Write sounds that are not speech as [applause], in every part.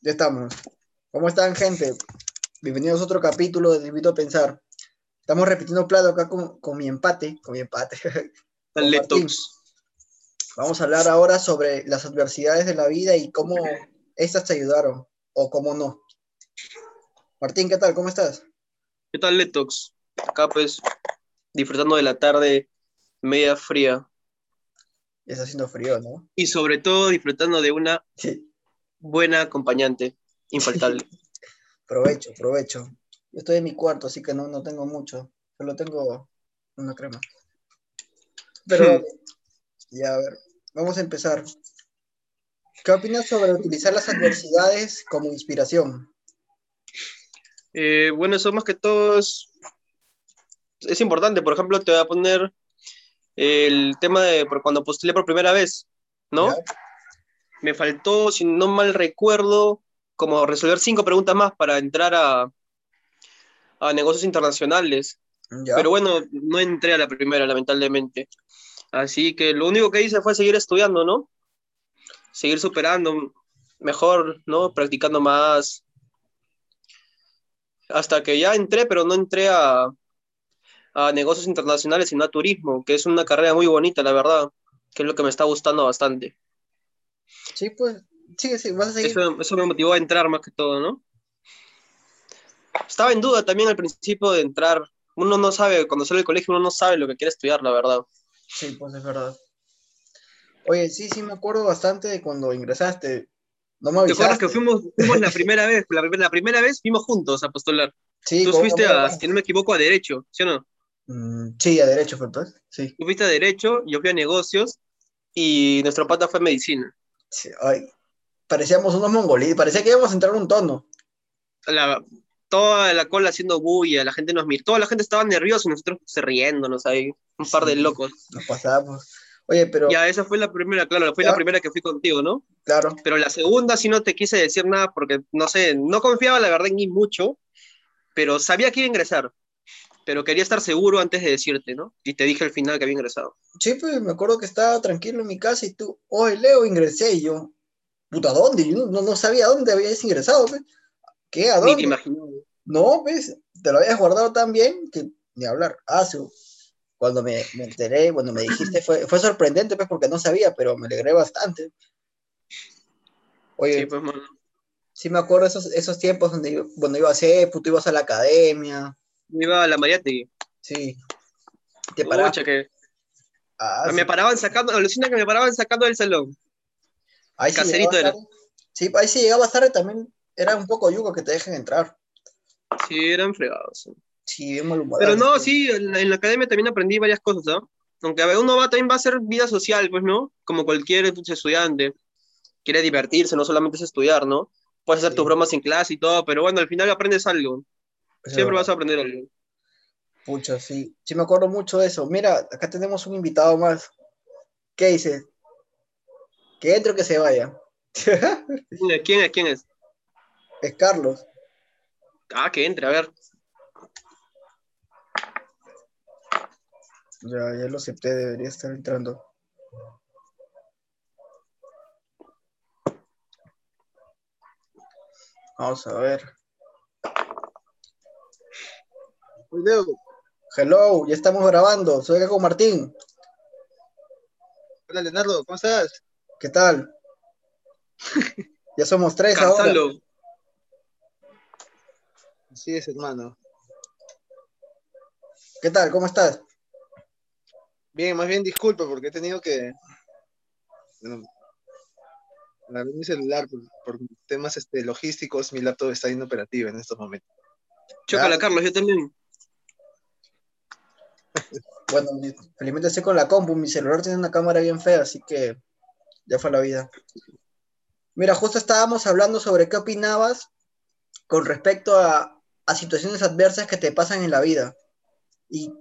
Ya estamos. ¿Cómo están, gente? Bienvenidos a otro capítulo de Te invito a pensar. Estamos repitiendo plato acá con, con mi empate, con mi empate. [laughs] con. Vamos a hablar ahora sobre las adversidades de la vida y cómo estas te ayudaron o cómo no. Martín, ¿qué tal? ¿Cómo estás? ¿Qué tal, Letox? Acá, pues, disfrutando de la tarde media fría. Ya está haciendo frío, ¿no? Y sobre todo disfrutando de una Sí. Buena acompañante, infaltable. [laughs] Provecho, provecho. Yo estoy en mi cuarto, así que no, no tengo mucho. Solo tengo una crema. Pero, ya, a ver, vamos a empezar. ¿Qué opinas sobre utilizar las adversidades como inspiración? Eh, bueno, eso más que todo es, es importante. Por ejemplo, te voy a poner el tema de por cuando postulé por primera vez, ¿no? ¿Ya? Me faltó, si no mal recuerdo, como resolver cinco preguntas más para entrar a, a negocios internacionales. ¿Ya? Pero bueno, no entré a la primera, lamentablemente. Así que lo único que hice fue seguir estudiando, ¿no? Seguir superando, mejor, ¿no? Practicando más. Hasta que ya entré, pero no entré a, a negocios internacionales, sino a turismo, que es una carrera muy bonita, la verdad, que es lo que me está gustando bastante. Sí, pues, sí, sí, vas a seguir. Eso, eso me motivó a entrar más que todo, ¿no? Estaba en duda también al principio de entrar. Uno no sabe, cuando sale del colegio, uno no sabe lo que quiere estudiar, la verdad. Sí, pues es verdad. Oye, sí, sí, me acuerdo bastante de cuando ingresaste. No me ¿Te acuerdas avisaste. que fuimos, fuimos la primera vez? La, primer- la primera vez fuimos juntos a postular. Sí, Tú fuiste a, si no me equivoco, a Derecho, ¿sí o no? Mm, sí, a derecho fue, pues. Sí. Tú fuiste a Derecho, yo fui a Negocios y nuestro pata fue a Medicina. Sí, Ay, parecíamos unos mongolíes, parecía que íbamos a entrar en un tono. La, toda la cola haciendo bulla, la gente nos miró, toda la gente estaba nerviosa y nosotros se riéndonos ahí, un par de locos. Nos pasamos. Oye, pero, Ya, esa fue la primera, claro, fue Ya. la primera que fui contigo, ¿no? claro, Pero la segunda sí no te quise decir nada porque, no sé, no confiaba la verdad en mí mucho, pero sabía que iba a ingresar. Pero quería estar seguro antes de decirte, ¿no? Y te dije al final que había ingresado. sí, pues me acuerdo que estaba tranquilo en mi casa y tú, oye, Leo, ingresé y yo, puta, ¿dónde? Yo no, no sabía dónde habías ingresado, pues. ¿Qué? ¿A Ni te dónde? imaginaba. No, pues, te lo habías guardado tan bien que ni hablar. Ah, sí. Cuando me, me enteré, cuando me dijiste, fue, fue sorprendente, pues, porque no sabía, pero me alegré bastante. Oye, Sí, sí, pues, mano. me acuerdo esos, esos tiempos donde yo, cuando iba a CEPU, tú ibas a la academia, iba a la Mariátegui. sí. Te que Ah, me sí. paraban sacando, alucina que me paraban sacando del salón. Ahí sí caserito era. tarde. Sí, ahí sí llegabas tarde también. Era un poco yugo que te dejen entrar. Sí, eran fregados. Sí, bien. Pero no, sí, en la, en la academia también aprendí varias cosas, ¿no? Aunque a ver, uno va, también va a hacer vida social, pues, ¿no? Como cualquier estudiante. Quiere divertirse, no solamente es estudiar, ¿no? Puedes hacer Sí. tus bromas en clase y todo, pero bueno, al final aprendes algo. Siempre vas a aprender algo. Pucha, sí. Sí me acuerdo mucho de eso. Mira, acá tenemos un invitado más. ¿Qué dices? Que entre o que se vaya. [laughs] ¿Quién es? ¿Quién es? ¿Quién es? es Carlos. Ah, que entre, a ver. Ya, ya lo acepté, debería estar entrando. Vamos a ver. Leo, Hello, ya estamos grabando. Soy acá con Martín. hola Leonardo, ¿cómo estás? ¿Qué tal? Ya somos tres ahora. Carzalo. Así es, hermano. ¿Qué tal? ¿Cómo estás? Bien, más bien disculpa porque he tenido que bueno, agarrar mi celular por, por temas este, logísticos, mi laptop está inoperativa en estos momentos. Chócala. Carlos, yo también. Bueno, felizmente estoy con la compu. Mi celular tiene una cámara bien fea, así que ya fue la vida. Mira, justo estábamos hablando sobre qué opinabas con respecto a, situaciones adversas que te pasan en la vida. Y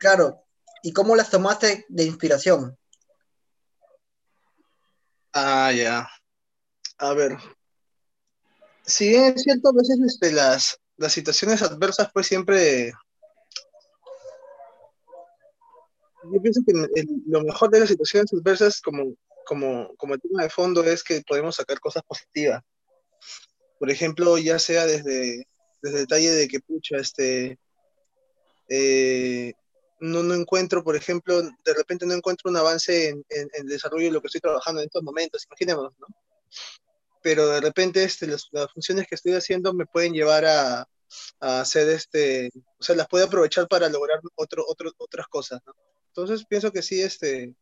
claro, ¿y cómo las tomaste de inspiración? Ah, ya. A ver. Si bien es cierto, a veces este, las situaciones adversas pues siempre... Yo pienso que lo mejor de las situaciones adversas como, como, como el tema de fondo es que podemos sacar cosas positivas. Por ejemplo, ya sea desde, desde el detalle de que, pucha, este, eh, no, no encuentro, por ejemplo, de repente no encuentro un avance en, el desarrollo de lo que estoy trabajando en estos momentos, imaginemos, ¿no? Pero de repente este, las, funciones que estoy haciendo me pueden llevar a, a, hacer este, o sea, las puedo aprovechar para lograr otro, otro, otras cosas, ¿no? Entonces pienso que sí, este,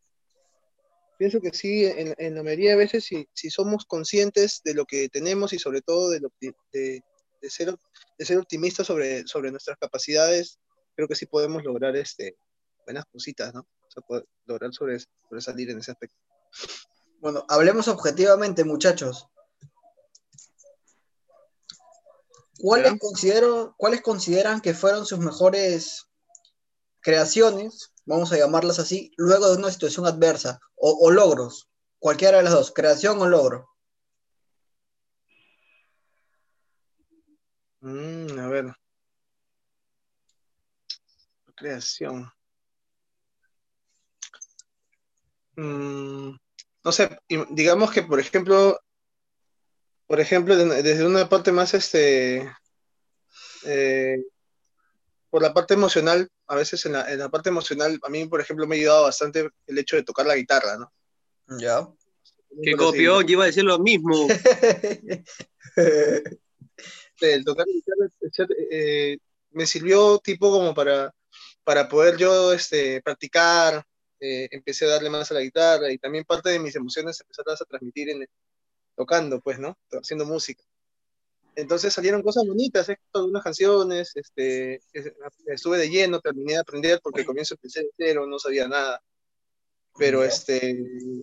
pienso que sí, en, en la mayoría de veces, si, si, somos conscientes de lo que tenemos y sobre todo de, lo, de, de, ser, de ser optimistas sobre, sobre nuestras capacidades, creo que sí podemos lograr este, buenas cositas, ¿no? O sea, poder lograr sobre, sobresalir en ese aspecto. Bueno, hablemos objetivamente, muchachos. ¿Cuáles, considero, ¿Cuáles consideran que fueron sus mejores creaciones, vamos a llamarlas así, luego de una situación adversa o, logros? Cualquiera de las dos, creación o logro. Mm, a ver creación. Mm, no sé, digamos que, por ejemplo, por ejemplo, desde una parte más, este, eh, por la parte emocional, a veces en la, parte emocional, a mí, por ejemplo, me ha ayudado bastante el hecho de tocar la guitarra, ¿no? Ya. Que copió, yo iba a decir lo mismo. [laughs] el tocar la guitarra eh, me sirvió tipo como para para poder yo este, practicar, eh, empecé a darle más a la guitarra y también parte de mis emociones empezaron a transmitir en, tocando, pues, ¿no? Haciendo música. Entonces salieron cosas bonitas, ¿eh? algunas canciones, este, estuve de lleno, terminé de aprender porque al comienzo empecé de cero, no sabía nada. Pero este,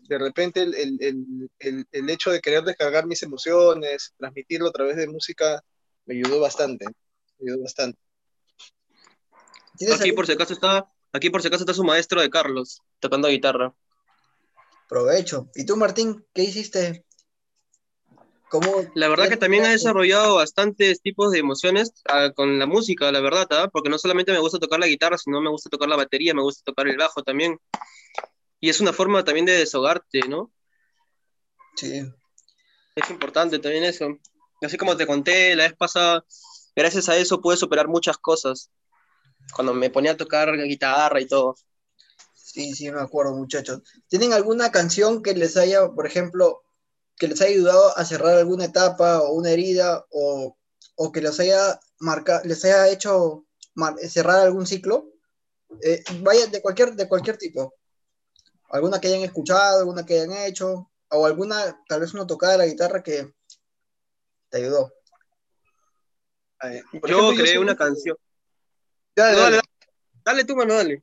de repente el, el, el, el, hecho de querer descargar mis emociones, transmitirlo a través de música, me ayudó bastante, me ayudó bastante. Aquí por si acaso está, aquí por si acaso está su maestro de Carlos, tocando guitarra. Provecho. ¿Y tú, Martín, qué hiciste? ¿Cómo la verdad que también ha desarrollado bastantes tipos de emociones ah, con la música, la verdad, ¿ah? porque no solamente me gusta tocar la guitarra, sino me gusta tocar la batería, me gusta tocar el bajo también. Y es una forma también de desahogarte, ¿no? Sí. Es importante también eso. Así como te conté la vez pasada, gracias a eso pude superar muchas cosas cuando me ponía a tocar guitarra y todo. Sí, sí, me acuerdo, muchachos. ¿Tienen alguna canción que les haya, por ejemplo, que les haya ayudado a cerrar alguna etapa o una herida o, que les haya marcado, les haya hecho cerrar algún ciclo? Eh, vaya, de cualquier, de cualquier tipo. Alguna que hayan escuchado, alguna que hayan hecho, o alguna, tal vez una tocada de la guitarra que te ayudó. yo creé una canción. Dale, dale, tú, mano, dale.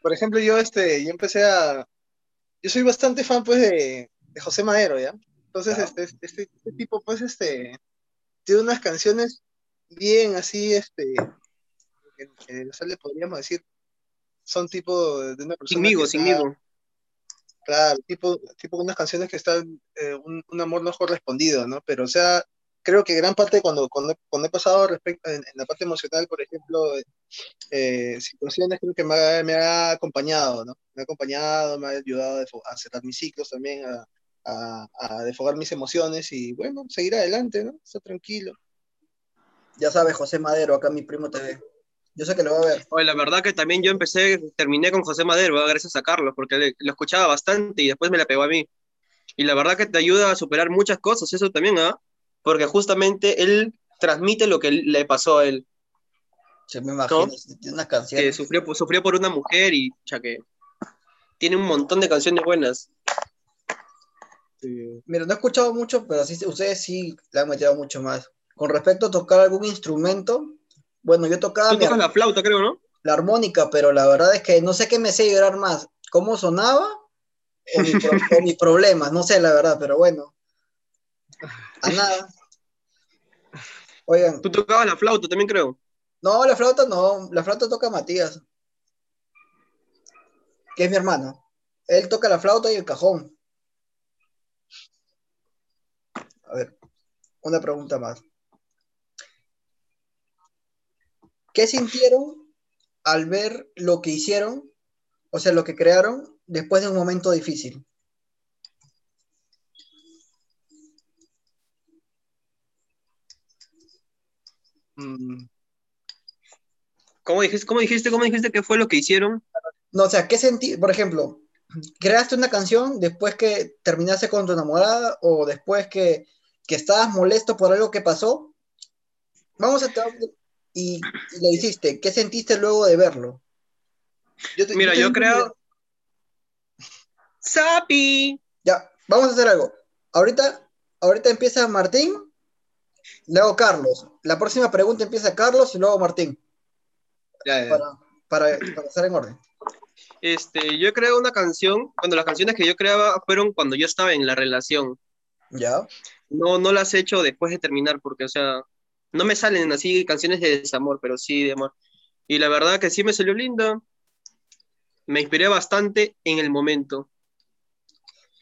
Por ejemplo, yo, este, yo empecé a. Yo soy bastante fan, pues, de, José Madero, ¿ya? Entonces, este, este, este, tipo, pues, este, tiene unas canciones bien así, este, que, le podríamos decir, son tipo de una persona. Sinmigo, sinmigo. Claro, tipo, tipo unas canciones que están, eh, un, un, amor no correspondido, ¿no? Pero, o sea, creo que gran parte cuando, cuando, cuando he pasado respecto, en, la parte emocional, por ejemplo, eh, situaciones creo que me ha, me ha, acompañado, ¿no? Me ha acompañado, me ha ayudado a, cerrar mis ciclos también, a, a, a defogar mis emociones y, bueno, seguir adelante, ¿no? Estar tranquilo. Ya sabes, José Madero, acá mi primo te ve. Yo sé que lo va a ver. Oye, la verdad que también yo empecé, terminé con José Madero, gracias a Carlos, porque lo escuchaba bastante y después me la pegó a mí. Y la verdad que te ayuda a superar muchas cosas, eso también, ¿ah? Porque justamente él transmite lo que le pasó a él. Se me imagina, tiene una canción. Que sufrió, sufrió por una mujer y ya que tiene un montón de canciones buenas. Mira, no he escuchado mucho, pero sí, ustedes sí le han metido mucho más. Con respecto a tocar algún instrumento, bueno, yo tocaba... Tú tocas la flauta, creo, ¿no? La armónica, pero la verdad es que no sé qué me sé llorar más, cómo sonaba o, mi [laughs] o mis problemas, no sé la verdad, pero bueno. A nada. Oigan. Tú tocabas la flauta también, creo. No, la flauta no. La flauta toca Matías. Que es mi hermano. Él toca la flauta y el cajón. A ver, una pregunta más. ¿Qué sintieron al ver lo que hicieron, o sea, lo que crearon después de un momento difícil? ¿Cómo dijiste, cómo dijiste, cómo dijiste que fue lo que hicieron? No, o sea, ¿qué sentí? Por ejemplo, creaste una canción después que terminaste con tu enamorada o después que, que estabas molesto por algo que pasó. Vamos a y, y lo hiciste. ¿Qué sentiste luego de verlo? Mira, yo, creo. ¡Sapi! Ya, vamos a hacer algo. Ahorita, ahorita empieza Martín, luego Carlos. La próxima pregunta empieza Carlos y luego Martín. Para, para, para estar en orden. Este, yo creo una canción, cuando las canciones que yo creaba fueron cuando yo estaba en la relación. Ya. No, no las he hecho después de terminar, porque, o sea, no me salen así canciones de desamor, pero sí de amor. Y la verdad que sí me salió linda. Me inspiré bastante en el momento.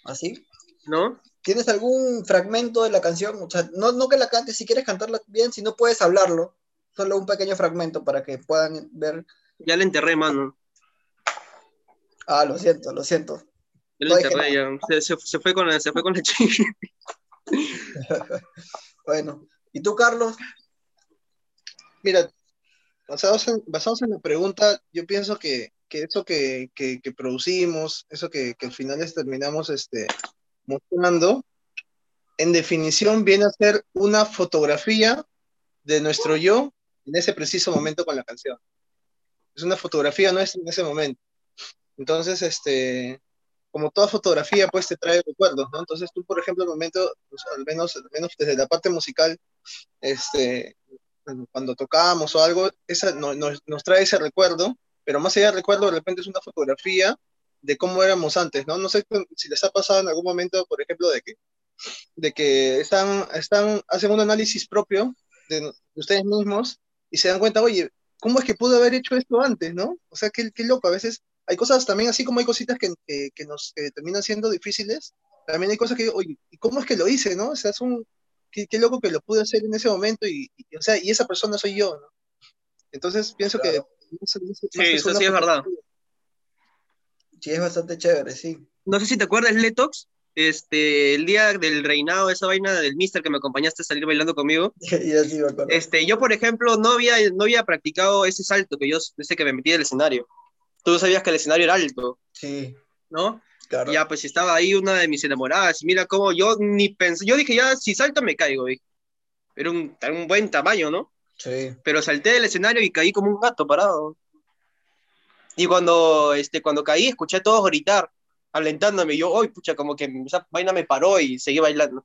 ¿Así? ¿No? ¿Tienes algún fragmento de la canción? O sea, no, no que la cantes si quieres cantarla bien, si no puedes hablarlo. Solo un pequeño fragmento para que puedan ver. Ya la enterré, mano. Ah, lo siento, lo siento. Se, fue con la, se fue con la chica. [laughs] bueno, ¿y tú, Carlos? Mira, basados en, basados en la pregunta, yo pienso que, eso que, producimos, eso que, al final terminamos este, mostrando, en definición viene a ser una fotografía de nuestro yo en ese preciso momento con la canción. Es una fotografía nuestra en ese momento. Entonces, este, como toda fotografía, pues te trae recuerdos. Entonces tú, por ejemplo, al momento, pues, al, menos, al menos desde la parte musical, este, cuando tocábamos o algo, esa, nos trae ese recuerdo, pero más allá del recuerdo, de repente es una fotografía de cómo éramos antes, ¿no? No sé si les ha pasado en algún momento, por ejemplo, de que, de que están, están, hacen un análisis propio de, de ustedes mismos y se dan cuenta, oye, ¿cómo es que pude haber hecho esto antes, no? O sea, qué, qué loco, a veces hay cosas también, así como hay cositas que, que, nos terminan siendo difíciles, también hay cosas que, oye, ¿y cómo es que lo hice, no? O sea, es un, qué, loco que lo pude hacer en ese momento y, o sea, y esa persona soy yo, ¿no? Entonces pienso que... sí, eso sí es verdad. Sí, es bastante chévere, sí. No sé si te acuerdas, Letox, este, el día del reinado, esa vaina del mister que me acompañaste a salir bailando conmigo. [laughs] este, yo, por ejemplo, no había, no había practicado ese salto que yo desde que me metí del escenario tú sabías que el escenario era alto. Sí. ¿No? Claro. Ya, pues estaba ahí una de mis enamoradas, y mira cómo yo ni pensé, yo dije, ya, si salto me caigo, Era un, un buen tamaño, ¿no? Sí. Pero salté del escenario y caí como un gato parado. Y cuando, este, cuando caí, escuché a todos gritar, alentándome. Y yo, uy, pucha, como que esa vaina me paró y seguí bailando.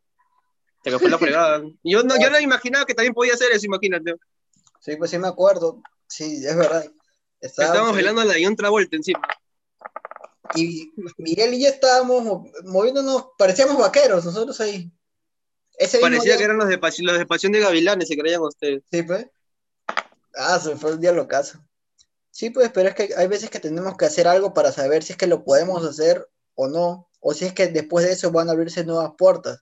Se me fue la [laughs] fregada. Yo no, yo no imaginaba que también podía hacer eso, imagínate. Sí, pues sí me acuerdo. Sí, es verdad. Estábamos bailando la otra vuelta encima. Y Miguel y yo estábamos moviéndonos, parecíamos vaqueros nosotros ahí. Parecía que eran los de, los de Pasión de Gavilanes, se creían ustedes. Sí, pues. Ah, se fue el día locazo. Sí, pues, pero es que hay veces que tenemos que hacer algo para saber si es que lo podemos hacer o no, o si es que después de eso van a abrirse nuevas puertas.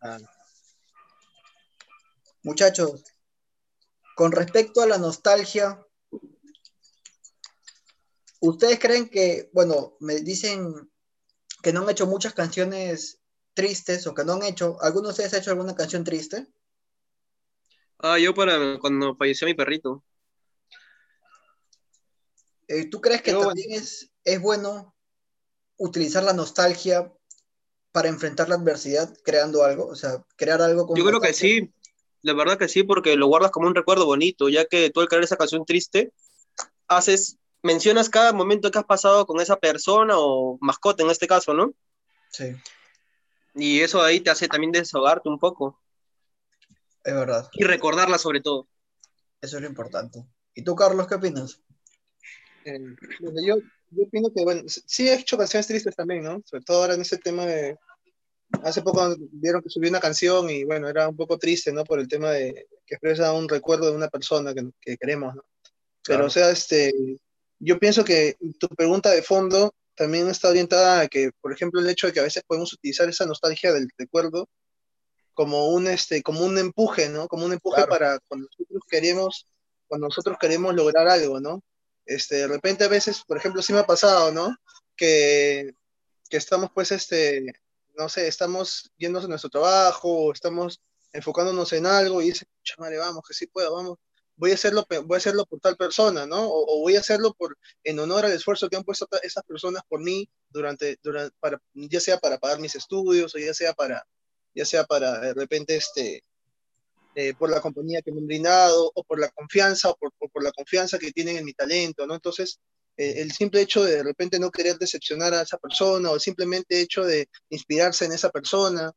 Ah. Muchachos, con respecto a la nostalgia, ¿Ustedes creen que, bueno, me dicen que no han hecho muchas canciones tristes o que no han hecho, ¿alguno de ustedes ha hecho alguna canción triste? Ah, yo para cuando falleció mi perrito. Eh, ¿Tú crees que también es, es bueno utilizar la nostalgia para enfrentar la adversidad creando algo? O sea, crear algo con... Yo creo que sí, la verdad que sí, porque lo guardas como un recuerdo bonito, ya que tú al crear esa canción triste, haces mencionas cada momento que has pasado con esa persona o mascota en este caso, ¿no? Sí. Y eso ahí te hace también desahogarte un poco. Es verdad. Y recordarla sobre todo. Eso es lo importante. ¿Y tú, Carlos, qué opinas? Eh, yo, yo opino que, bueno, sí he hecho canciones tristes también, ¿no? Sobre todo ahora en ese tema de... Hace poco vieron que subí una canción y, bueno, era un poco triste, ¿no? Por el tema de que expresa un recuerdo de una persona que, que queremos, ¿no? Pero, o sea, este, yo pienso que tu pregunta de fondo también está orientada a que, por ejemplo, el hecho de que a veces podemos utilizar esa nostalgia del recuerdo como un, este, como un empuje, ¿no? Como un empuje para cuando nosotros queremos, cuando nosotros queremos lograr algo, ¿no? Este, de repente a veces, por ejemplo, sí me ha pasado, ¿no? Que, que estamos, pues, este, no sé, estamos yendo a nuestro trabajo, o estamos enfocándonos en algo y dices, madre, vamos, que sí puedo, vamos, voy a hacerlo, voy a hacerlo por tal persona, ¿no? O, voy a hacerlo por, en honor al esfuerzo que han puesto esas personas por mí durante, durante para, ya sea para pagar mis estudios o ya sea para, ya sea para de repente, este, eh, por la compañía que me han brindado o por la confianza o por, por, la confianza que tienen en mi talento, ¿no? Entonces, eh, el simple hecho de de repente no querer decepcionar a esa persona o simplemente hecho de inspirarse en esa persona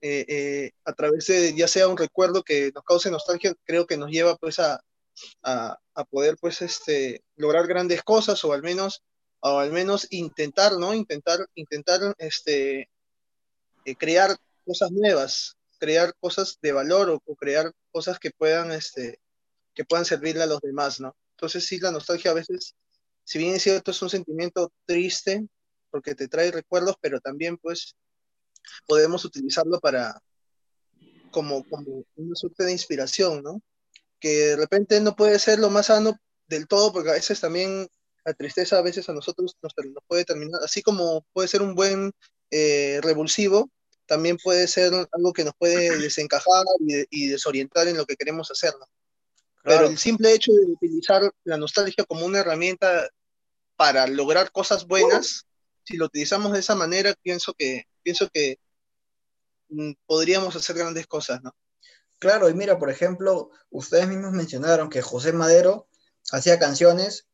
eh, a través de ya sea un recuerdo que nos cause nostalgia, creo que nos lleva pues a, a, a, poder pues este, lograr grandes cosas o al menos o al menos intentar, ¿no? Intentar, intentar este, crear cosas nuevas, crear cosas de valor o, crear cosas que puedan, este, que puedan servirle a los demás, ¿no? Entonces sí, la nostalgia a veces, si bien es cierto, es un sentimiento triste porque te trae recuerdos, pero también pues podemos utilizarlo para como, como una suerte de inspiración, ¿no? Que de repente no puede ser lo más sano del todo, porque a veces también la tristeza a veces a nosotros nos, puede terminar, así como puede ser un buen eh, revulsivo, también puede ser algo que nos puede desencajar y, desorientar en lo que queremos hacer. Pero el simple hecho de utilizar la nostalgia como una herramienta para lograr cosas buenas, si lo utilizamos de esa manera, pienso que, pienso que mm, podríamos hacer grandes cosas, ¿no? Claro, y mira, por ejemplo, ustedes mismos mencionaron que José Madero hacía canciones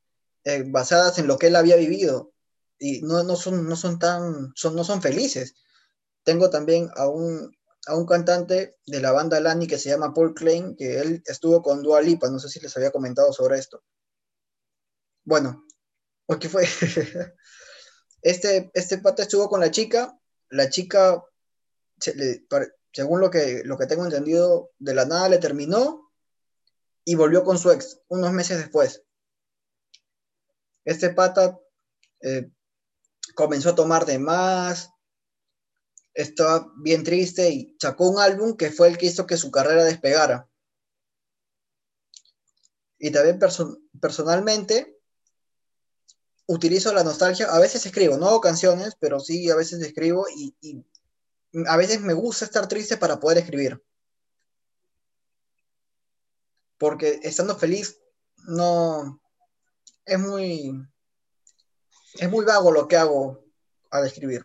eh, basadas en lo que él había vivido y no, no, son, no son tan, son, no son felices tengo también a un, a un cantante de la banda Lani que se llama Paul Klein, que él estuvo con Dua Lipa, no sé si les había comentado sobre esto. Bueno, ¿qué fue? [laughs] este, este pata estuvo con la chica, la chica, según lo que, lo que tengo entendido, de la nada le terminó y volvió con su ex unos meses después. Este pata eh, comenzó a tomar de más, estaba bien triste y sacó un álbum que fue el que hizo que su carrera despegara. Y también personalmente utilizo la nostalgia, a veces escribo, no hago canciones, pero sí a veces escribo y, a veces me gusta estar triste para poder escribir. Porque estando feliz no es muy es muy vago lo que hago al escribir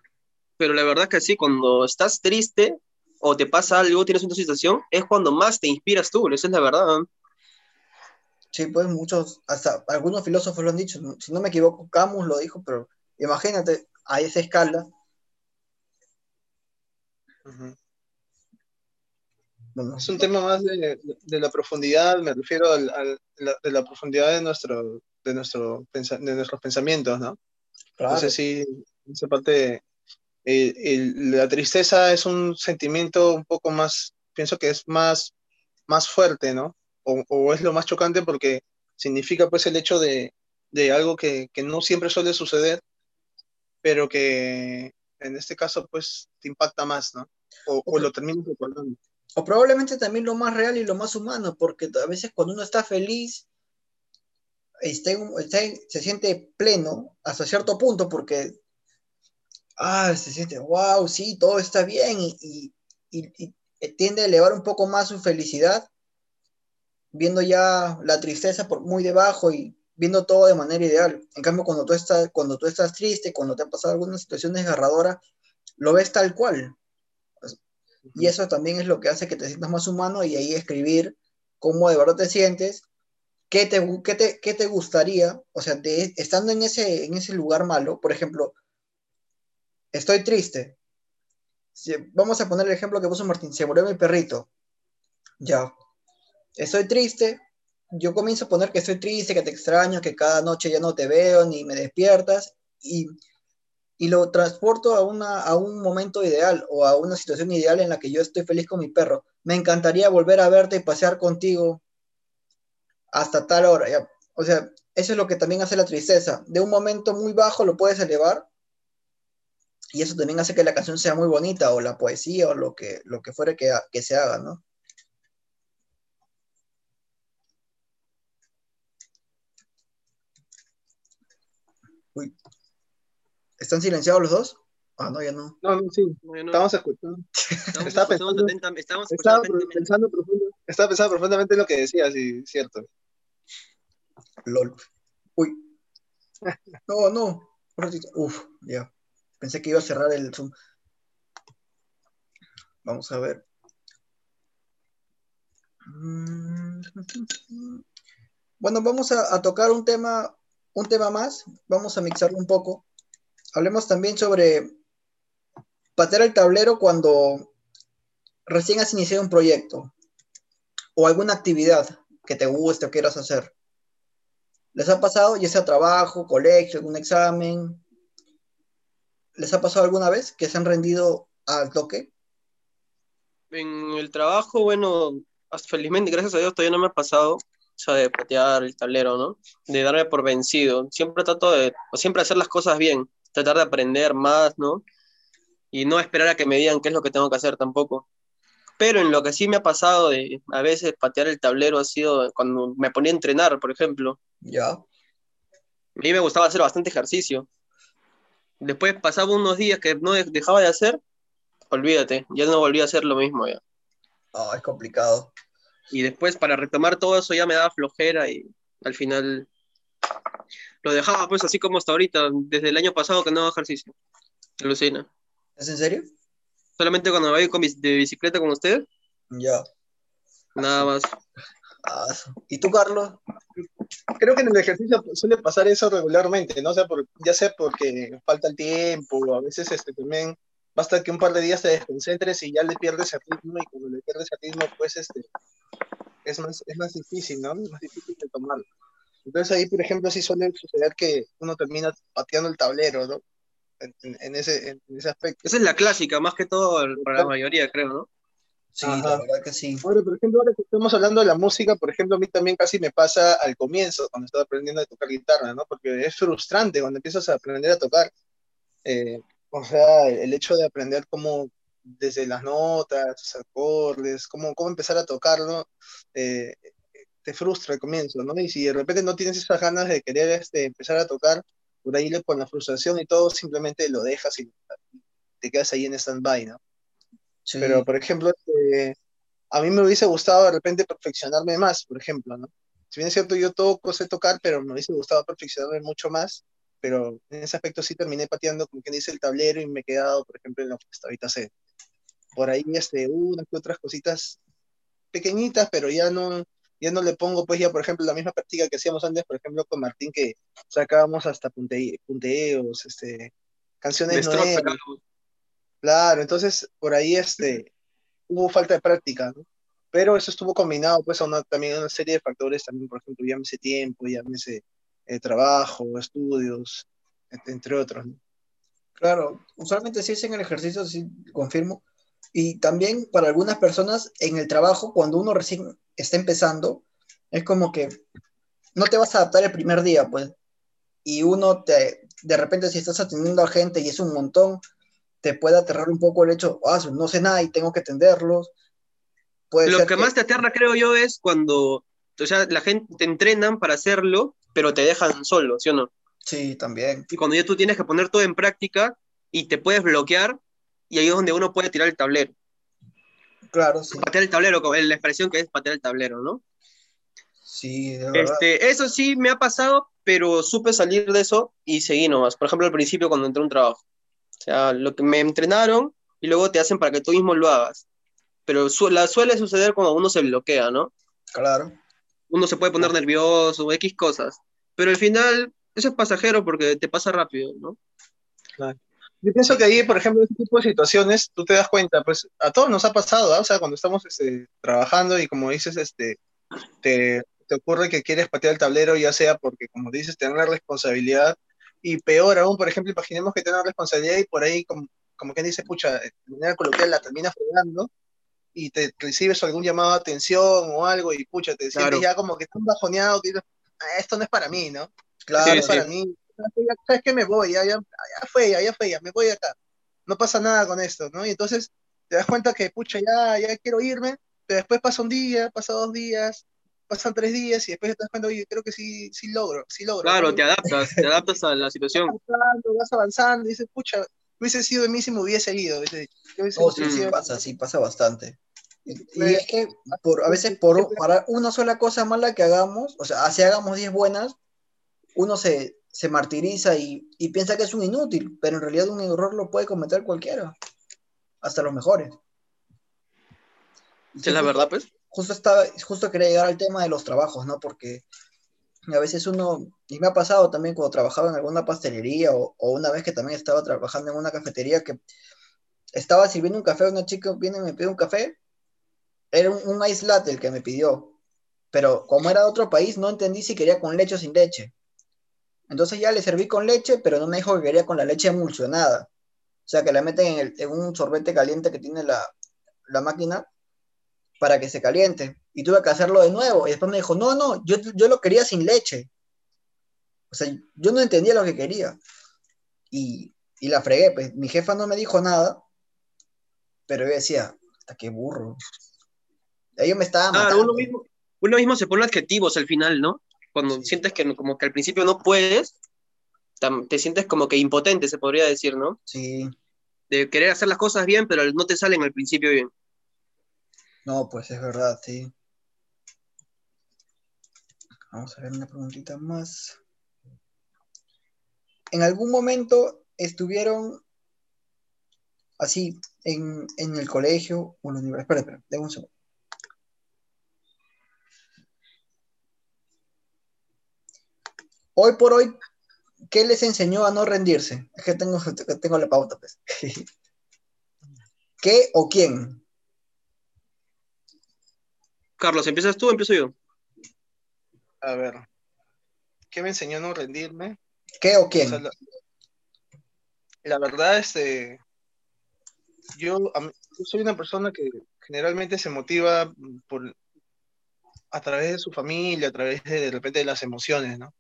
pero la verdad que sí, cuando estás triste o te pasa algo, tienes una situación, es cuando más te inspiras tú, esa es la verdad. Sí, pues muchos, hasta algunos filósofos lo han dicho, si no me equivoco, Camus lo dijo, pero imagínate a esa escala. es un tema más de, la profundidad, me refiero al, de la profundidad de, nuestro, de, nuestro, de nuestros pensamientos, ¿no? Claro. Entonces sí, esa parte la tristeza es un sentimiento un poco más, pienso que es más, más fuerte, ¿no? O, es lo más chocante porque significa pues el hecho de, algo que, no siempre suele suceder, pero que en este caso pues te impacta más, ¿no? O, lo terminas recordando. O probablemente también lo más real y lo más humano, porque a veces cuando uno está feliz, se siente pleno hasta cierto punto, porque ah, se siente, wow, sí, todo está bien y, tiende a elevar un poco más su felicidad, viendo ya la tristeza por muy debajo y viendo todo de manera ideal. En cambio, cuando tú estás, cuando tú estás triste, cuando te ha pasado alguna situación desgarradora, lo ves tal cual. Y eso también es lo que hace que te sientas más humano y ahí escribir cómo de verdad te sientes, qué te, qué te, gustaría, o sea, estando en ese, en ese lugar malo, por ejemplo, estoy triste. vamos a poner el ejemplo que puso Martín, se murió mi perrito. Ya. Estoy triste. Yo comienzo a poner que estoy triste, que te extraño, que cada noche ya no te veo ni me despiertas y, lo transporto a, una, a un momento ideal o a una situación ideal en la que yo estoy feliz con mi perro. Me encantaría volver a verte y pasear contigo hasta tal hora. O sea, eso es lo que también hace la tristeza. De un momento muy bajo lo puedes elevar y eso también hace que la canción sea muy bonita, o la poesía, o lo que, lo que fuere que, que se haga, ¿no? Uy. ¿Están silenciados los dos? Ah, no, ya no. No, no, sí. Estamos escuchando. [laughs] Estaba pensando, estaba, pensando estaba pensando profundamente en lo que decías, sí, cierto. LOL. Uy. [laughs] No, no. Uf, ya. Pensé que iba a cerrar el Zoom. Vamos a ver. Bueno, vamos a, tocar un tema, un tema más. Vamos a mixarlo un poco. Hablemos también sobre patear el tablero cuando recién has iniciado un proyecto o alguna actividad que te guste o quieras hacer. ¿Les ha pasado, ya sea trabajo, colegio, algún examen? ¿Les ha pasado alguna vez que se han rendido al toque? En el trabajo, bueno, felizmente, gracias a Dios, todavía no me ha pasado eso de patear el tablero, ¿no? De darme por vencido. Siempre trato de, siempre hacer las cosas bien, tratar de aprender más, ¿no? Y no esperar a que me digan qué es lo que tengo que hacer tampoco. Pero en lo que sí me ha pasado de a veces patear el tablero ha sido cuando me ponía a entrenar, por ejemplo. Ya. A mí me gustaba hacer bastante ejercicio. Después pasaba unos días que no dejaba de hacer, olvídate, ya no volví a hacer lo mismo ya. Ah, es complicado. Y después para retomar todo eso ya me daba flojera y al final lo dejaba pues así como hasta ahorita, desde el año pasado que no hago ejercicio. Alucina. ¿Es en serio? Solamente cuando voy con de bicicleta con usted. Ya. Nada más. Ah, ¿Y tú, Carlos? Creo que en el ejercicio suele pasar eso regularmente, ¿no? O sea, por, ya sea porque falta el tiempo, o a veces este, también basta que un par de días te desconcentres y ya le pierdes el ritmo, y cuando le pierdes el ritmo, pues este, es, más, es más difícil, ¿no? Es más difícil de tomarlo. Entonces ahí, por ejemplo, sí suele suceder que uno termina pateando el tablero, ¿no? En, ese, en ese aspecto. Esa es la clásica, más que todo para la mayoría, creo, ¿no? Sí, la verdad que sí. Ahora, por ejemplo, ahora que estamos hablando de la música, por ejemplo, a mí también casi me pasa al comienzo, cuando estaba aprendiendo a tocar guitarra, ¿no? Porque es frustrante cuando empiezas a aprender a tocar. Eh, o sea, el hecho de aprender cómo, desde las notas, los acordes, cómo, cómo empezar a tocarlo, eh, te frustra al comienzo, ¿no? Y si de repente no tienes esas ganas de querer este, empezar a tocar, por ahí con la frustración y todo, simplemente lo dejas y te quedas ahí en stand-by, ¿no? Pero, por ejemplo, este, a mí me hubiese gustado de repente perfeccionarme más, por ejemplo, ¿no? Si bien es cierto, yo toco, sé tocar, pero me hubiese gustado perfeccionarme mucho más, pero en ese aspecto sí terminé pateando, como quien dice, el tablero y me he quedado, por ejemplo, en lo que hasta ahorita sé. Por ahí, este, unas que otras cositas pequeñitas, pero ya no, ya no le pongo, pues ya, por ejemplo, la misma práctica que hacíamos antes, por ejemplo, con Martín, que sacábamos hasta punteos, este, canciones nuevas. Claro, entonces por ahí este, hubo falta de práctica, ¿no? Pero eso estuvo combinado, pues, a una, también a una serie de factores, también, por ejemplo, llámese tiempo, llámese eh, trabajo, estudios, entre otros, ¿no? Claro, usualmente sí es en el ejercicio, sí, confirmo. Y también para algunas personas en el trabajo, cuando uno recién está empezando, es como que no te vas a adaptar el primer día, pues. Y uno te, de repente si estás atendiendo a gente y es un montón, te puede aterrar un poco el hecho, ah, no sé nada y tengo que atenderlos. Lo que, más te aterra, creo yo, es cuando, o sea, la gente te entrenan para hacerlo, pero te dejan solo, ¿sí o no? Sí, también. Y cuando ya tú tienes que poner todo en práctica y te puedes bloquear, y ahí es donde uno puede tirar el tablero. Claro, sí. Patear el tablero, la expresión que es patear el tablero, ¿no? Sí, de verdad. Este, eso sí me ha pasado, pero supe salir de eso y seguí nomás. Por ejemplo, al principio cuando entré a un trabajo. O sea, lo que me entrenaron y luego te hacen para que tú mismo lo hagas. Pero la suele suceder cuando uno se bloquea, ¿no? Claro. Uno se puede poner nervioso o X cosas. Pero al final, eso es pasajero porque te pasa rápido, ¿no? Claro. Yo pienso que ahí, por ejemplo, en este tipo de situaciones, tú te das cuenta, pues a todos nos ha pasado, ¿ah? o sea, cuando estamos este, trabajando y como dices, este, te, te, ocurre que quieres patear el tablero, ya sea porque, como dices, tener la responsabilidad, y peor aún, por ejemplo, imaginemos que tenga responsabilidad y por ahí, como, como quien dice, pucha, de manera coloquial la terminas fregando y te recibes algún llamado de atención o algo y pucha, te sientes ya como que estás bajoneado, que ah, esto no es para mí, ¿no? Claro, no es para mí ¿sabes qué? Me voy, ya, ya, ya fue, ya, ya fue, ya me voy acá. No pasa nada con esto, ¿no? Y entonces te das cuenta que, pucha, ya, ya quiero irme, pero después pasa un día, pasa dos días, pasan tres días y después te das cuenta, oye, creo que sí, sí logro, sí logro. Claro, te adaptas, te adaptas a la situación. Vas avanzando, vas avanzando y dices, pucha, hubiese sido de mí si me hubiese ido. oh, sí, sí, pasa, sí, pasa bastante. Y, es que por, a veces por, para una sola cosa mala que hagamos, o sea, si hagamos 10 buenas, uno se, se martiriza y, y, piensa que es un inútil, pero en realidad un error lo puede cometer cualquiera, hasta los mejores. es la verdad, pues. Justo, estaba, justo quería llegar al tema de los trabajos, ¿no? Porque a veces uno, y me ha pasado también cuando trabajaba en alguna pastelería o, una vez que también estaba trabajando en una cafetería que estaba sirviendo un café, una chica viene y me pide un café, era un, un ice latte el que me pidió, pero como era de otro país no entendí si quería con leche o sin leche. Entonces ya le serví con leche, pero no me dijo que quería con la leche emulsionada. O sea, que la meten en, un sorbete caliente que tiene la, máquina para que se caliente. Y tuve que hacerlo de nuevo. Y después me dijo, no, no, yo, yo lo quería sin leche. O sea, yo no entendía lo que quería. Y, la fregué, pues mi jefa no me dijo nada, pero yo decía, hasta qué burro. Ellos me estaban matando. uno mismo, uno mismo se pone adjetivos al final, ¿no? cuando sientes que como que al principio no puedes, te sientes como que impotente, se podría decir, ¿no? Sí. De querer hacer las cosas bien, pero no te salen al principio bien. No, pues es verdad, sí. Vamos a ver una preguntita más. ¿En algún momento estuvieron así en, el colegio o en la universidad? Espera, espera, un segundo. Hoy por hoy, ¿qué les enseñó a no rendirse? Es que tengo, [laughs] tengo la pauta, pues. [laughs] ¿Qué o quién? Carlos, ¿empiezas tú o empiezo yo? A ver, ¿qué me enseñó a no rendirme? ¿Qué o quién? la, verdad, este, yo, yo, soy una persona que generalmente se motiva por, a través de su familia, a través de, de repente de las emociones, ¿no?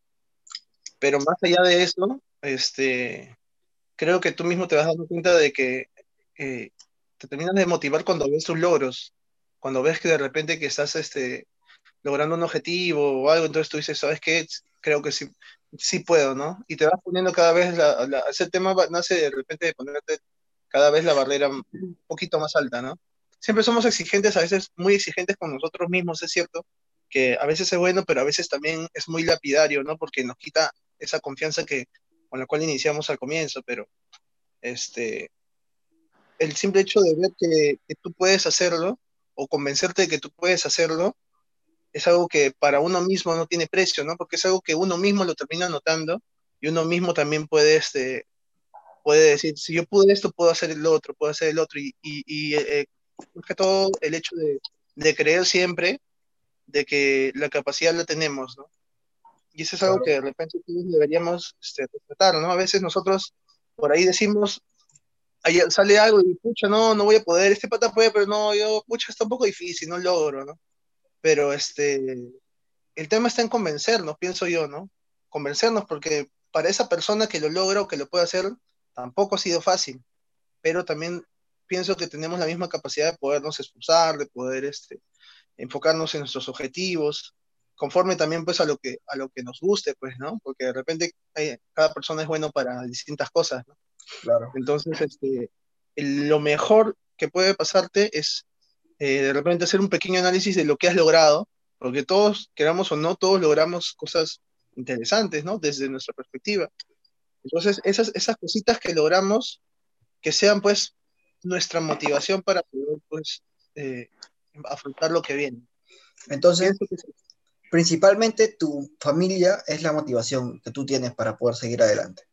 Pero más allá de eso, este, creo que tú mismo te vas dando cuenta de que eh, te terminas de motivar cuando ves tus logros, cuando ves que de repente que estás este, logrando un objetivo o algo, entonces tú dices, ¿sabes qué? Creo que sí, sí puedo, ¿no? Y te vas poniendo cada vez, la, ese tema nace de repente de ponerte cada vez la barrera un poquito más alta, ¿no? Siempre somos exigentes, a veces muy exigentes con nosotros mismos, es cierto, que a veces es bueno, pero a veces también es muy lapidario, ¿no? Porque nos quita esa confianza que, con la cual iniciamos al comienzo, pero este, el simple hecho de ver que, tú puedes hacerlo o convencerte de que tú puedes hacerlo es algo que para uno mismo no tiene precio, ¿no? Porque es algo que uno mismo lo termina notando y uno mismo también puede, este, puede decir, si yo pude esto, puedo hacer el otro, puedo hacer el otro. Y, y, y eh, que todo el hecho de, de, creer siempre de que la capacidad la tenemos, ¿no? Y eso es algo que de repente deberíamos este, respetar, ¿no? A veces nosotros por ahí decimos, sale algo y pucha, no, no voy a poder, este pata puede, pero no, yo, pucha, está un poco difícil, no logro, ¿no? Pero este, el tema está en convencernos, pienso yo, ¿no? Convencernos porque para esa persona que lo logra o que lo puede hacer, tampoco ha sido fácil, pero también pienso que tenemos la misma capacidad de podernos esforzar, de poder este, enfocarnos en nuestros objetivos, conforme también pues a lo que, a lo que nos guste, pues, ¿no? Porque de repente cada persona es bueno para distintas cosas, ¿no? Claro. Entonces, este, lo mejor que puede pasarte es eh, de repente hacer un pequeño análisis de lo que has logrado, porque todos, queramos o no, todos logramos cosas interesantes, ¿no? Desde nuestra perspectiva. Entonces, esas, esas cositas que logramos, que sean pues nuestra motivación para poder pues eh, afrontar lo que viene. Entonces, principalmente tu familia es la motivación que tú tienes para poder seguir adelante.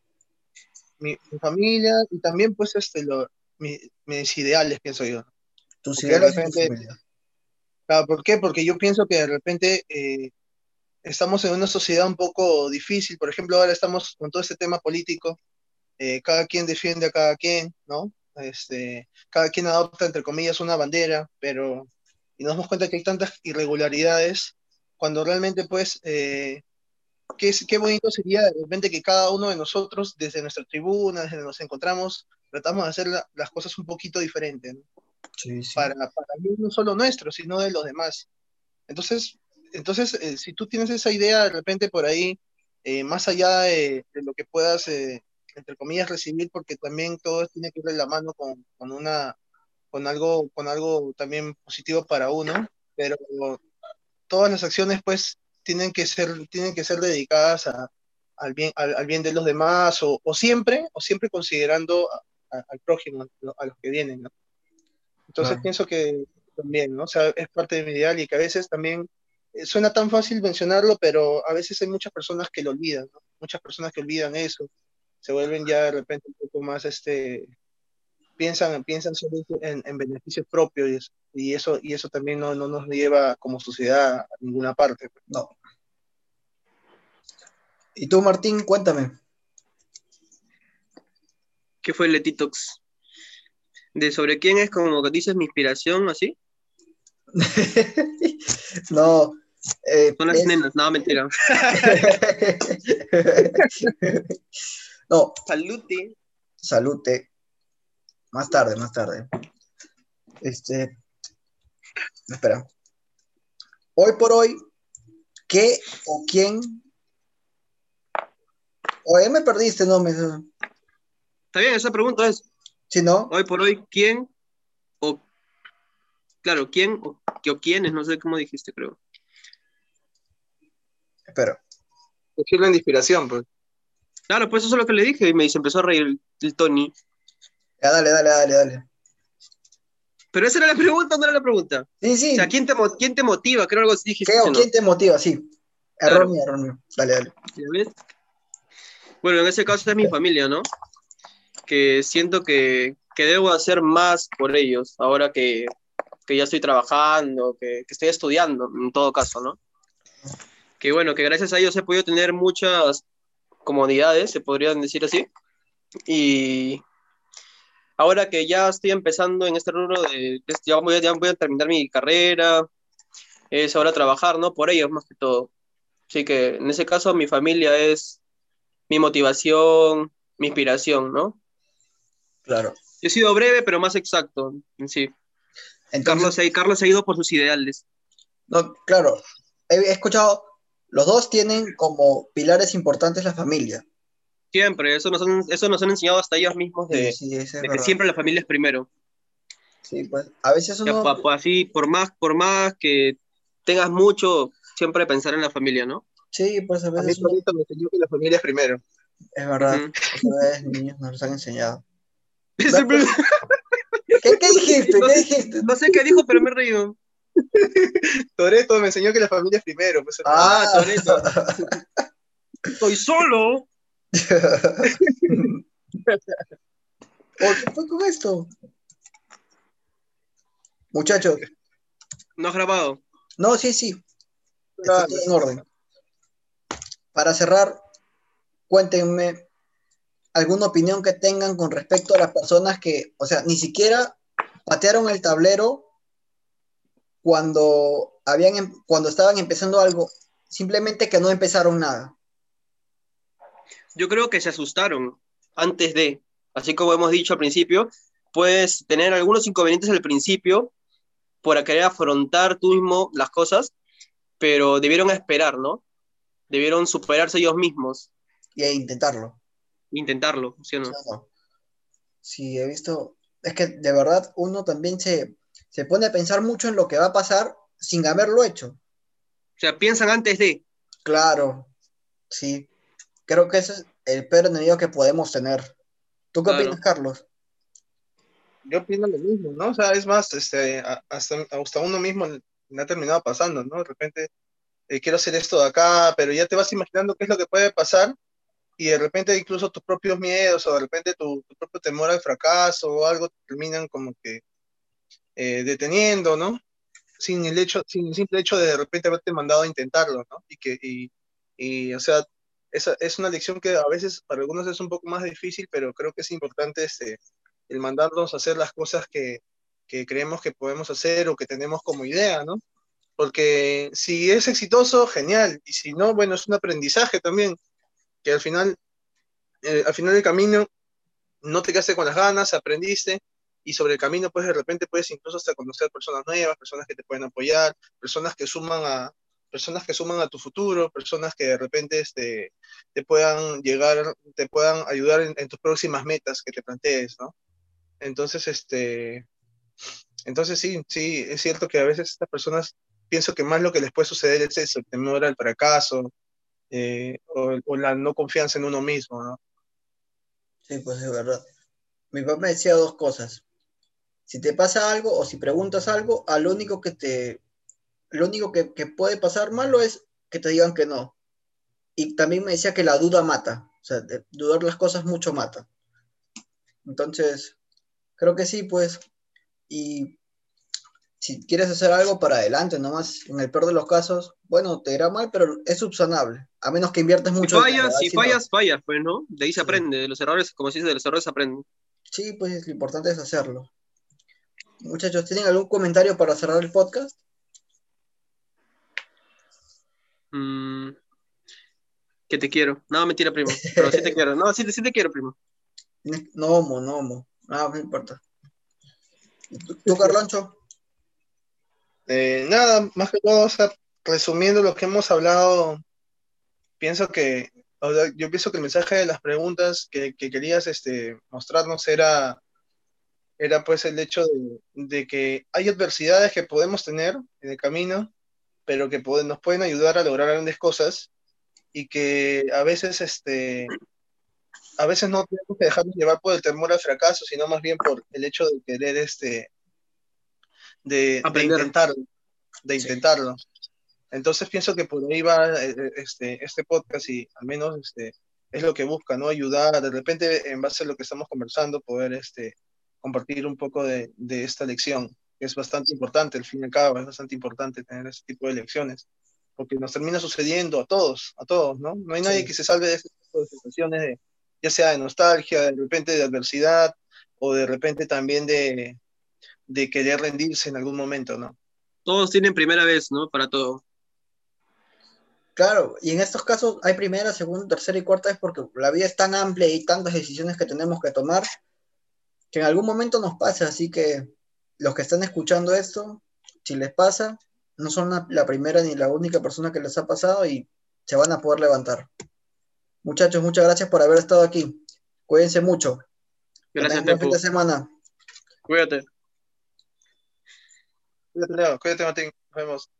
Mi, familia y también pues este, mis ideales, pienso yo. Tus ideales de familia. ¿Por qué? Porque yo pienso que de repente eh, estamos en una sociedad un poco difícil. Por ejemplo, ahora estamos con todo este tema político. Eh, cada quien defiende a cada quien, ¿no? Este, cada quien adopta, entre comillas, una bandera, pero y nos damos cuenta que hay tantas irregularidades cuando realmente pues, eh, qué, qué bonito sería de repente que cada uno de nosotros, desde nuestra tribuna, desde donde nos encontramos, tratamos de hacer las cosas un poquito diferentes, Para, para no solo nuestro, sino de los demás. Entonces, entonces eh, si tú tienes esa idea de repente por ahí, eh, más allá de, lo que puedas entre comillas, recibir, porque también todo tiene que ir de la mano con, con, una, con, algo, con algo también positivo para uno, pero todas las acciones pues tienen que ser, tienen que ser dedicadas a, al, bien, al, bien de los demás o, o siempre, o siempre considerando al prójimo, a los que vienen, ¿no? Entonces pienso que también, ¿no? O sea, es parte de mi ideal y que a veces también eh, suena tan fácil mencionarlo, pero a veces hay muchas personas que lo olvidan, ¿no? Muchas personas que olvidan eso, se vuelven ya de repente un poco más, este, piensan, piensan solo en, en beneficios propios y eso, y eso también no, no nos lleva como sociedad a ninguna parte. Pues. No. Y tú, Martín, cuéntame. ¿Qué fue el Letitox? ¿De sobre quién es como que dices mi inspiración, así? [laughs] no. Eh, Son las nenas, no, mentira. [laughs] no. Salute. Salute. Más tarde, más tarde. Este. Espera. Hoy por hoy, ¿qué o quién? Oye, me perdiste, no me. Está bien, esa pregunta es. Si no. Hoy por hoy, ¿quién o. Claro, ¿quién o, o quiénes? No sé cómo dijiste, creo. Espera. Decirlo en inspiración, pues. Claro, pues eso es lo que le dije y me dice, empezó a reír el Tony. Ya, dale, dale, dale, dale. Pero esa era la pregunta, no era la pregunta. Sí, sí. O sea, ¿quién te, quién te motiva? Creo algo así dijiste. ¿Qué o quién te motiva? Sí. Error mío, error mío. Dale, dale. Bueno, en ese caso es mi familia, ¿no? Que siento que, que debo hacer más por ellos ahora que, que ya estoy trabajando, que, que, estoy estudiando, en todo caso, ¿no? Que bueno, que gracias a ellos he podido tener muchas comodidades, se podrían decir así. Y, ahora que ya estoy empezando en este rubro de, ya voy, ya voy a terminar mi carrera, es ahora trabajar, ¿no? Por ellos más que todo. Así que en ese caso mi familia es mi motivación, mi inspiración, ¿no? Claro. He sido breve, pero más exacto, sí. Carlos, Carlos ha ido por sus ideales. No, claro. He escuchado, los dos tienen como pilares importantes la familia. Siempre, eso nos han, eso nos han enseñado hasta ellos mismos de, que siempre la familia es primero. Sí, pues a veces uno... pues, así, por más, por más que tengas mucho, siempre pensar en la familia, ¿no? Sí, pues a veces... A mí uno... me enseñó que la familia es primero. Es verdad, uh -huh. niños nos han enseñado. [laughs] ¿Qué, ¿Qué, dijiste? No, ¿Qué dijiste? No sé qué dijo, pero me he reído. [laughs] Toreto me enseñó que la familia es primero. Pues, ah, Toreto. [laughs] Estoy solo. [laughs] ¿Qué fue con esto? Muchachos. ¿No has grabado? No, sí, sí. Está todo en orden. Para cerrar, cuéntenme alguna opinión que tengan con respecto a las personas que, o sea, ni siquiera patearon el tablero cuando habían cuando estaban empezando algo, simplemente que no empezaron nada yo creo que se asustaron antes de, así como hemos dicho al principio, puedes tener algunos inconvenientes al principio por querer afrontar tú mismo las cosas, pero debieron esperar, ¿no? Debieron superarse ellos mismos. Y intentarlo. Intentarlo, ¿sí o no? Claro. Sí, he visto, es que de verdad uno también se, se pone a pensar mucho en lo que va a pasar sin haberlo hecho. O sea, piensan antes de. Claro, sí. Creo que ese es el peor enemigo que podemos tener. ¿Tú qué claro. opinas, Carlos? Yo opino lo mismo, ¿no? O sea, es más, este, hasta, hasta uno mismo le ha terminado pasando, ¿no? De repente, eh, quiero hacer esto de acá, pero ya te vas imaginando qué es lo que puede pasar y de repente incluso tus propios miedos o de repente tu, tu propio temor al fracaso o algo terminan como que eh, deteniendo, ¿no? Sin el hecho, sin el simple hecho de de repente haberte mandado a intentarlo, ¿no? Y que, y, y o sea, esa es una lección que a veces para algunos es un poco más difícil, pero creo que es importante este, el mandarnos a hacer las cosas que, que creemos que podemos hacer o que tenemos como idea, ¿no? Porque si es exitoso, genial, y si no, bueno, es un aprendizaje también, que al final, eh, al final del camino no te quedaste con las ganas, aprendiste, y sobre el camino, pues de repente puedes incluso hasta conocer personas nuevas, personas que te pueden apoyar, personas que suman a, personas que suman a tu futuro, personas que de repente este, te puedan llegar, te puedan ayudar en, tus próximas metas que te plantees, ¿no? Entonces, este, entonces sí, sí, es cierto que a veces estas personas pienso que más lo que les puede suceder es eso, el temor al fracaso eh, o, la no confianza en uno mismo, ¿no? Sí, pues es verdad. Mi papá me decía dos cosas. Si te pasa algo o si preguntas algo, al único que te lo único que, puede pasar malo es que te digan que no. Y también me decía que la duda mata. O sea, dudar las cosas mucho mata. Entonces, creo que sí, pues. Y si quieres hacer algo para adelante, nomás en el peor de los casos, bueno, te irá mal, pero es subsanable. A menos que inviertes mucho. Si fallas, si, fallas, fallas, pues, ¿no? De ahí se aprende. De los errores, como se dice, de los errores se aprende. Sí, pues lo importante es hacerlo. Muchachos, ¿tienen algún comentario para cerrar el podcast? Mm, que te quiero. No, mentira, primo. Pero sí te [laughs] quiero. No, sí, sí te quiero, primo. No, no, no. Ah, no importa. ¿Tú, Carloncho? Eh, nada, más que todo, resumiendo lo que hemos hablado, pienso que, yo pienso que el mensaje de las preguntas que, querías este, mostrarnos era, era pues el hecho de, de, que hay adversidades que podemos tener en el camino pero que nos pueden ayudar a lograr grandes cosas y que a veces, este, a veces no tenemos que dejarnos llevar por el temor al fracaso, sino más bien por el hecho de querer, este, de, intentarlo, de intentarlo. Entonces pienso que por ahí va eh, eh, este, este podcast y al menos este, es lo que busca, ¿no? Ayudar, de repente, en base a lo que estamos conversando, poder este, compartir un poco de, de esta lección es bastante importante, al fin y al cabo, es bastante importante tener ese tipo de elecciones, porque nos termina sucediendo a todos, a todos, ¿no? No hay nadie que se salve de tipo de situaciones, ya sea de nostalgia, de repente de adversidad, o de repente también de, de querer rendirse en algún momento, ¿no? Todos tienen primera vez, ¿no? Para todo. Claro, y en estos casos hay primera, segunda, tercera y cuarta vez porque la vida es tan amplia y tantas decisiones que tenemos que tomar que en algún momento nos pasa, así que los que están escuchando esto, si les pasa, no son la, primera ni la única persona que les ha pasado y se van a poder levantar. Muchachos, muchas gracias por haber estado aquí. Cuídense mucho. Gracias, Buen fin de semana. Cuídate. Cuídate, Leo. Cuídate, Martín. Nos vemos.